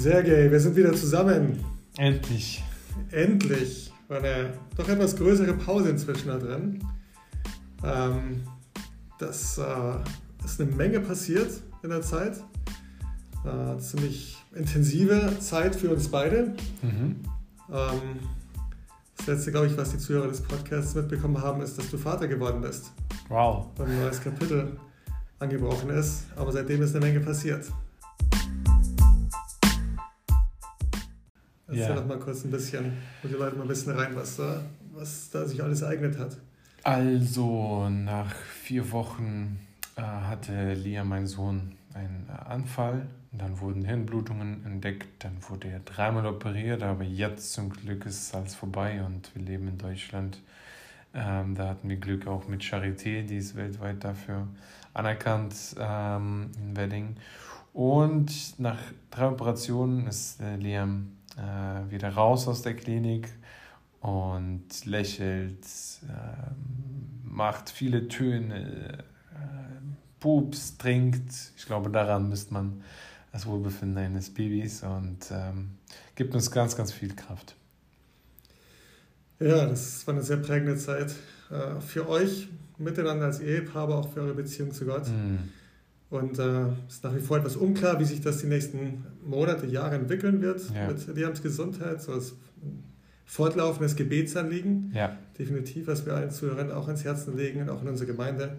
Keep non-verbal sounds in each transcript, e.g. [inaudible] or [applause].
Sergej, wir sind wieder zusammen. Endlich. Endlich. War eine doch etwas größere Pause inzwischen da drin. Ähm, das äh, ist eine Menge passiert in der Zeit. Äh, ziemlich intensive Zeit für uns beide. Mhm. Ähm, das letzte, glaube ich, was die Zuhörer des Podcasts mitbekommen haben, ist, dass du Vater geworden bist. Wow. Und ein neues Kapitel angebrochen ist. Aber seitdem ist eine Menge passiert. Erzähl ja. doch mal kurz ein bisschen, wo die Leute mal ein bisschen rein, was da, was da sich alles ereignet hat. Also, nach vier Wochen äh, hatte Lia, mein Sohn, einen Anfall. Dann wurden Hirnblutungen entdeckt. Dann wurde er dreimal operiert. Aber jetzt zum Glück ist alles vorbei und wir leben in Deutschland. Ähm, da hatten wir Glück auch mit Charité, die ist weltweit dafür anerkannt ähm, in Wedding. Und nach drei Operationen ist äh, Liam äh, wieder raus aus der Klinik und lächelt, äh, macht viele Töne, äh, pups, trinkt. Ich glaube, daran misst man das Wohlbefinden eines Babys und ähm, gibt uns ganz, ganz viel Kraft. Ja, das war eine sehr prägende Zeit äh, für euch miteinander als Ehepaar, aber auch für eure Beziehung zu Gott. Mm. Und es äh, ist nach wie vor etwas unklar, wie sich das die nächsten Monate, Jahre entwickeln wird ja. mit Liams Gesundheit. So als fortlaufendes Gebetsanliegen. Ja. Definitiv, was wir allen Zuhörern auch ins Herzen legen und auch in unserer Gemeinde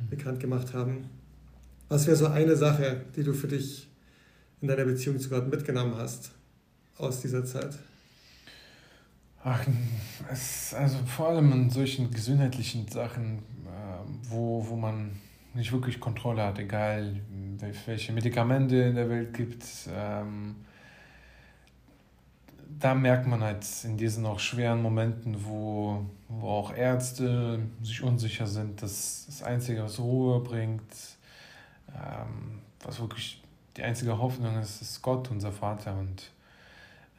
mhm. bekannt gemacht haben. Was wäre so eine Sache, die du für dich in deiner Beziehung zu Gott mitgenommen hast aus dieser Zeit? Ach, es, also vor allem in solchen gesundheitlichen Sachen, äh, wo, wo man nicht wirklich Kontrolle hat, egal welche Medikamente in der Welt gibt. Ähm, da merkt man halt in diesen auch schweren Momenten, wo, wo auch Ärzte sich unsicher sind, dass das Einzige, was Ruhe bringt, ähm, was wirklich die einzige Hoffnung ist, ist Gott, unser Vater. Und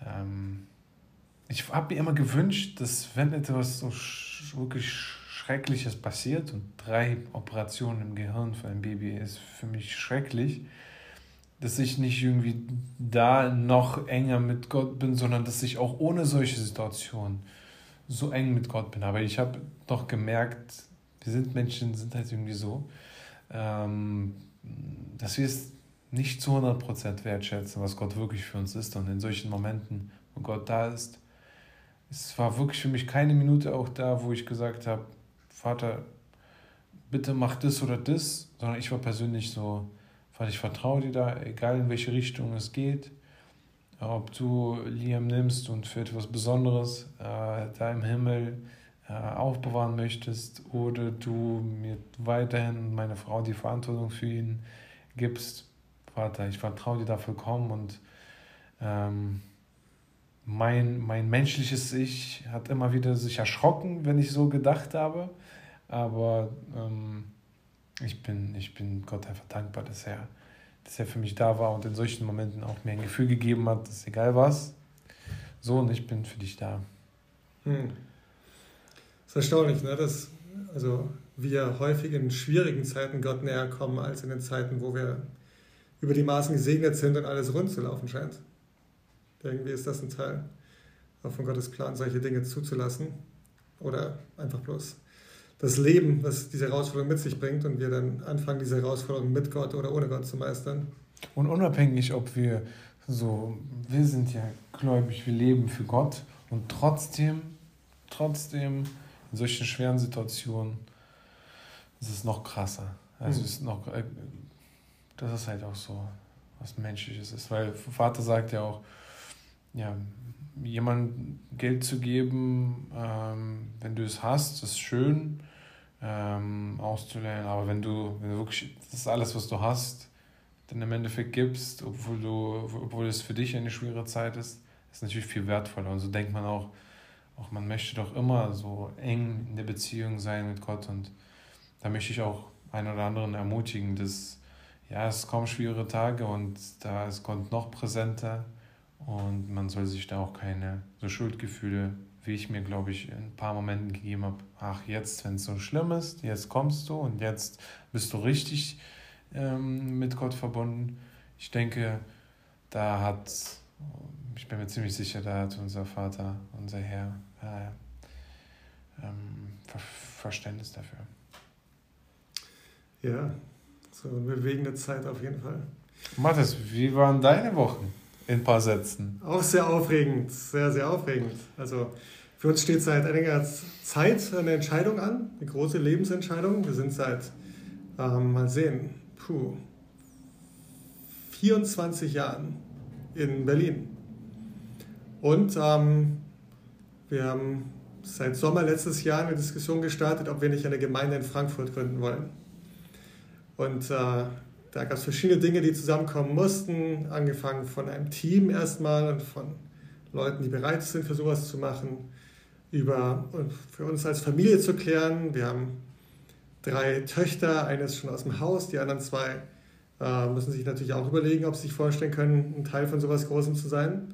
ähm, ich habe mir immer gewünscht, dass wenn etwas so wirklich Schreckliches passiert und drei Operationen im Gehirn für ein Baby ist für mich schrecklich, dass ich nicht irgendwie da noch enger mit Gott bin, sondern dass ich auch ohne solche Situationen so eng mit Gott bin. Aber ich habe doch gemerkt, wir sind Menschen, sind halt irgendwie so, ähm, dass wir es nicht zu 100% wertschätzen, was Gott wirklich für uns ist. Und in solchen Momenten, wo Gott da ist, es war wirklich für mich keine Minute auch da, wo ich gesagt habe, Vater, bitte mach das oder das, sondern ich war persönlich so, Vater, ich vertraue dir da, egal in welche Richtung es geht. Ob du Liam nimmst und für etwas Besonderes äh, da im Himmel äh, aufbewahren möchtest oder du mir weiterhin meine Frau die Verantwortung für ihn gibst. Vater, ich vertraue dir da vollkommen und ähm, mein, mein menschliches Ich hat immer wieder sich erschrocken, wenn ich so gedacht habe. Aber ähm, ich, bin, ich bin Gott einfach dankbar, dass er, dass er für mich da war und in solchen Momenten auch mir ein Gefühl gegeben hat, dass egal was, so und ich bin für dich da. Hm. Das ist erstaunlich, ne? dass also wir häufig in schwierigen Zeiten Gott näher kommen, als in den Zeiten, wo wir über die Maßen gesegnet sind und alles rund zu laufen scheint. Irgendwie ist das ein Teil von Gottes Plan, solche Dinge zuzulassen oder einfach bloß das Leben, was diese Herausforderung mit sich bringt und wir dann anfangen, diese Herausforderung mit Gott oder ohne Gott zu meistern. Und unabhängig, ob wir so, wir sind ja gläubig, wir leben für Gott und trotzdem, trotzdem in solchen schweren Situationen ist es noch krasser. Also mhm. ist noch, äh, das ist halt auch so was Menschliches ist, weil Vater sagt ja auch, ja, jemand Geld zu geben, ähm, wenn du es hast, ist schön, ähm, auszulernen. Aber wenn du, wenn du wirklich das ist alles, was du hast, dann im Endeffekt gibst, obwohl, du, obwohl es für dich eine schwere Zeit ist, ist natürlich viel wertvoller. Und so denkt man auch, auch man möchte doch immer so eng in der Beziehung sein mit Gott. Und da möchte ich auch einen oder anderen ermutigen, dass ja, es kommen schwere Tage und da ist Gott noch präsenter und man soll sich da auch keine so Schuldgefühle wie ich mir, glaube ich, in ein paar Momenten gegeben habe, ach, jetzt, wenn es so schlimm ist, jetzt kommst du und jetzt bist du richtig ähm, mit Gott verbunden. Ich denke, da hat, ich bin mir ziemlich sicher, da hat unser Vater, unser Herr, äh, ähm, Ver Verständnis dafür. Ja, so eine bewegende Zeit auf jeden Fall. Mathis, wie waren deine Wochen in ein paar Sätzen? Auch sehr aufregend, sehr, sehr aufregend. Also für uns steht seit einiger Zeit eine Entscheidung an, eine große Lebensentscheidung. Wir sind seit, ähm, mal sehen, puh, 24 Jahren in Berlin. Und ähm, wir haben seit Sommer letztes Jahr eine Diskussion gestartet, ob wir nicht eine Gemeinde in Frankfurt gründen wollen. Und äh, da gab es verschiedene Dinge, die zusammenkommen mussten, angefangen von einem Team erstmal und von Leuten, die bereit sind, für sowas zu machen, über für uns als Familie zu klären. Wir haben drei Töchter, eine ist schon aus dem Haus, die anderen zwei äh, müssen sich natürlich auch überlegen, ob sie sich vorstellen können, ein Teil von sowas Großem zu sein.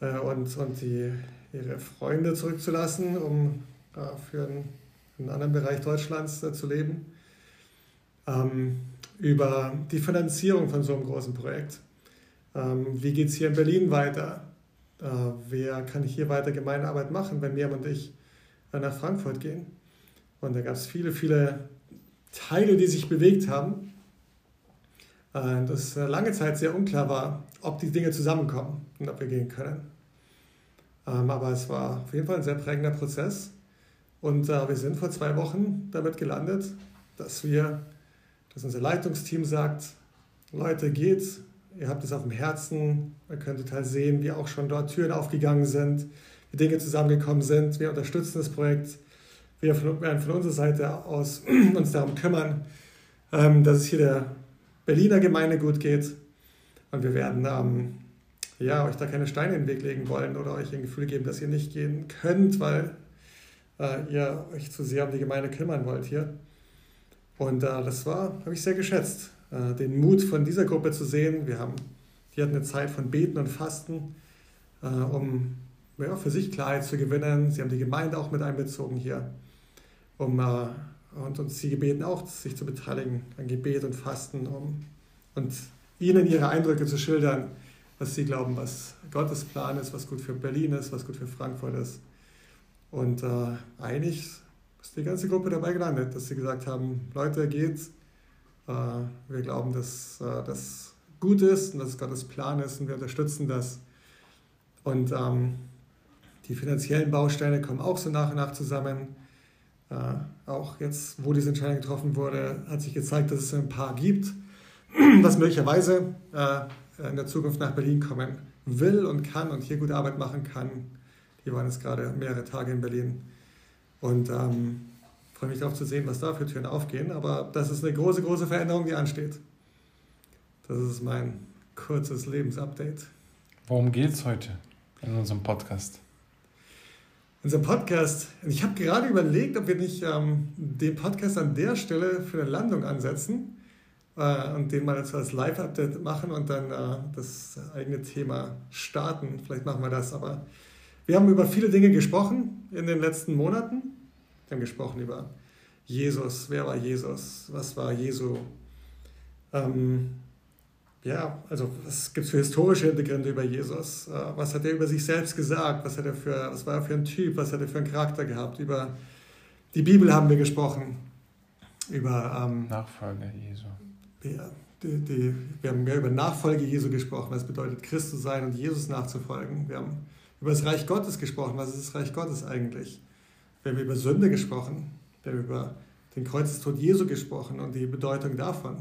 Äh, und, und die, ihre Freunde zurückzulassen, um äh, für einen, einen, anderen Bereich Deutschlands äh, zu leben. Ähm, über die Finanzierung von so einem großen Projekt. Ähm, wie geht es hier in Berlin weiter? Äh, wer kann hier weiter Gemeindearbeit machen, wenn Miriam und ich äh, nach Frankfurt gehen? Und da gab es viele, viele Teile, die sich bewegt haben. Äh, dass lange Zeit sehr unklar war, ob die Dinge zusammenkommen und ob wir gehen können. Ähm, aber es war auf jeden Fall ein sehr prägender Prozess. Und wir sind vor zwei Wochen damit gelandet, dass wir dass unser Leitungsteam sagt, Leute, geht's, ihr habt es auf dem Herzen, ihr könnt total sehen, wie auch schon dort Türen aufgegangen sind, wie Dinge zusammengekommen sind, wir unterstützen das Projekt, wir werden von unserer Seite aus [clears throat] uns darum kümmern, ähm, dass es hier der Berliner Gemeinde gut geht. Und wir werden ähm, ja, euch da keine Steine in den Weg legen wollen oder euch ein Gefühl geben, dass ihr nicht gehen könnt, weil äh, ihr euch zu sehr um die Gemeinde kümmern wollt hier. Und äh, das war, habe ich sehr geschätzt, äh, den Mut von dieser Gruppe zu sehen. Wir haben, die hatten eine Zeit von Beten und Fasten, äh, um ja, für sich Klarheit zu gewinnen. Sie haben die Gemeinde auch mit einbezogen hier, um äh, und uns sie gebeten, auch sich zu beteiligen an Gebet und Fasten, um und ihnen ihre Eindrücke zu schildern, was sie glauben, was Gottes Plan ist, was gut für Berlin ist, was gut für Frankfurt ist. Und äh, einig ist die ganze Gruppe dabei gelandet, dass sie gesagt haben, Leute, geht's. Äh, wir glauben, dass äh, das gut ist und dass es Gottes Plan ist und wir unterstützen das. Und ähm, die finanziellen Bausteine kommen auch so nach und nach zusammen. Äh, auch jetzt, wo diese Entscheidung getroffen wurde, hat sich gezeigt, dass es ein paar gibt, [clears throat] das möglicherweise äh, in der Zukunft nach Berlin kommen will und kann und hier gute Arbeit machen kann. Die waren jetzt gerade mehrere Tage in Berlin. Und ähm, freue mich darauf zu sehen, was da für Türen aufgehen. Aber das ist eine große, große Veränderung, die ansteht. Das ist mein kurzes Lebensupdate. Worum geht es heute in unserem Podcast? Unser Podcast, ich habe gerade überlegt, ob wir nicht ähm, den Podcast an der Stelle für eine Landung ansetzen äh, und den mal als Live-Update machen und dann äh, das eigene Thema starten. Vielleicht machen wir das, aber wir haben über viele Dinge gesprochen in den letzten Monaten. Wir haben gesprochen über Jesus. Wer war Jesus? Was war Jesu? Ähm, ja, also was gibt es für historische Hintergründe über Jesus? Äh, was hat er über sich selbst gesagt? Was, hat er für, was war er für ein Typ? Was hat er für einen Charakter gehabt? Über die Bibel haben wir gesprochen. Über ähm, Nachfolge Jesu. Ja, die, die, wir haben mehr über Nachfolge Jesu gesprochen, was bedeutet, Christ zu sein und Jesus nachzufolgen. Wir haben über das Reich Gottes gesprochen. Was ist das Reich Gottes eigentlich? Wir haben über Sünde gesprochen. Wir haben über den Kreuzestod Jesu gesprochen und die Bedeutung davon.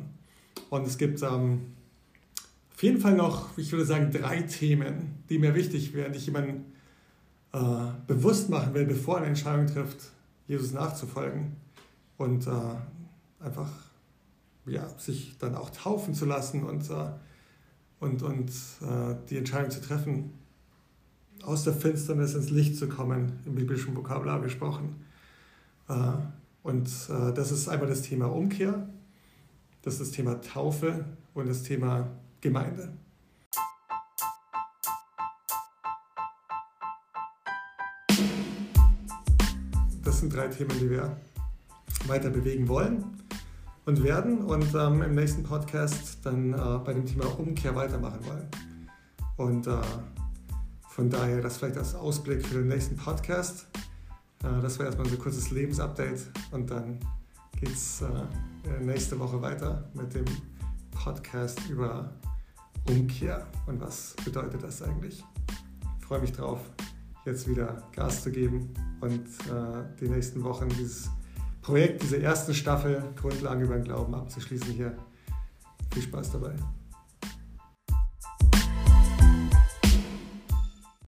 Und es gibt ähm, auf jeden Fall noch, ich würde sagen, drei Themen, die mir wichtig wären, die ich jemandem äh, bewusst machen will, bevor er eine Entscheidung trifft, Jesus nachzufolgen und äh, einfach ja, sich dann auch taufen zu lassen und, äh, und, und äh, die Entscheidung zu treffen, aus der Finsternis ins Licht zu kommen, im biblischen Vokabular gesprochen. Äh, und äh, das ist einmal das Thema Umkehr, das ist das Thema Taufe und das Thema Gemeinde. Das sind drei Themen, die wir weiter bewegen wollen und werden und ähm, im nächsten Podcast dann äh, bei dem Thema Umkehr weitermachen wollen. Und äh, von daher das vielleicht als Ausblick für den nächsten Podcast. Äh, das wäre erstmal so ein kurzes Lebensupdate und dann geht es äh, nächste Woche weiter mit dem Podcast über Umkehr und was bedeutet das eigentlich. Ich freue mich drauf, jetzt wieder Gas zu geben und äh, die nächsten Wochen dieses Projekt, diese erste Staffel Grundlagen über den Glauben abzuschließen hier. Viel Spaß dabei.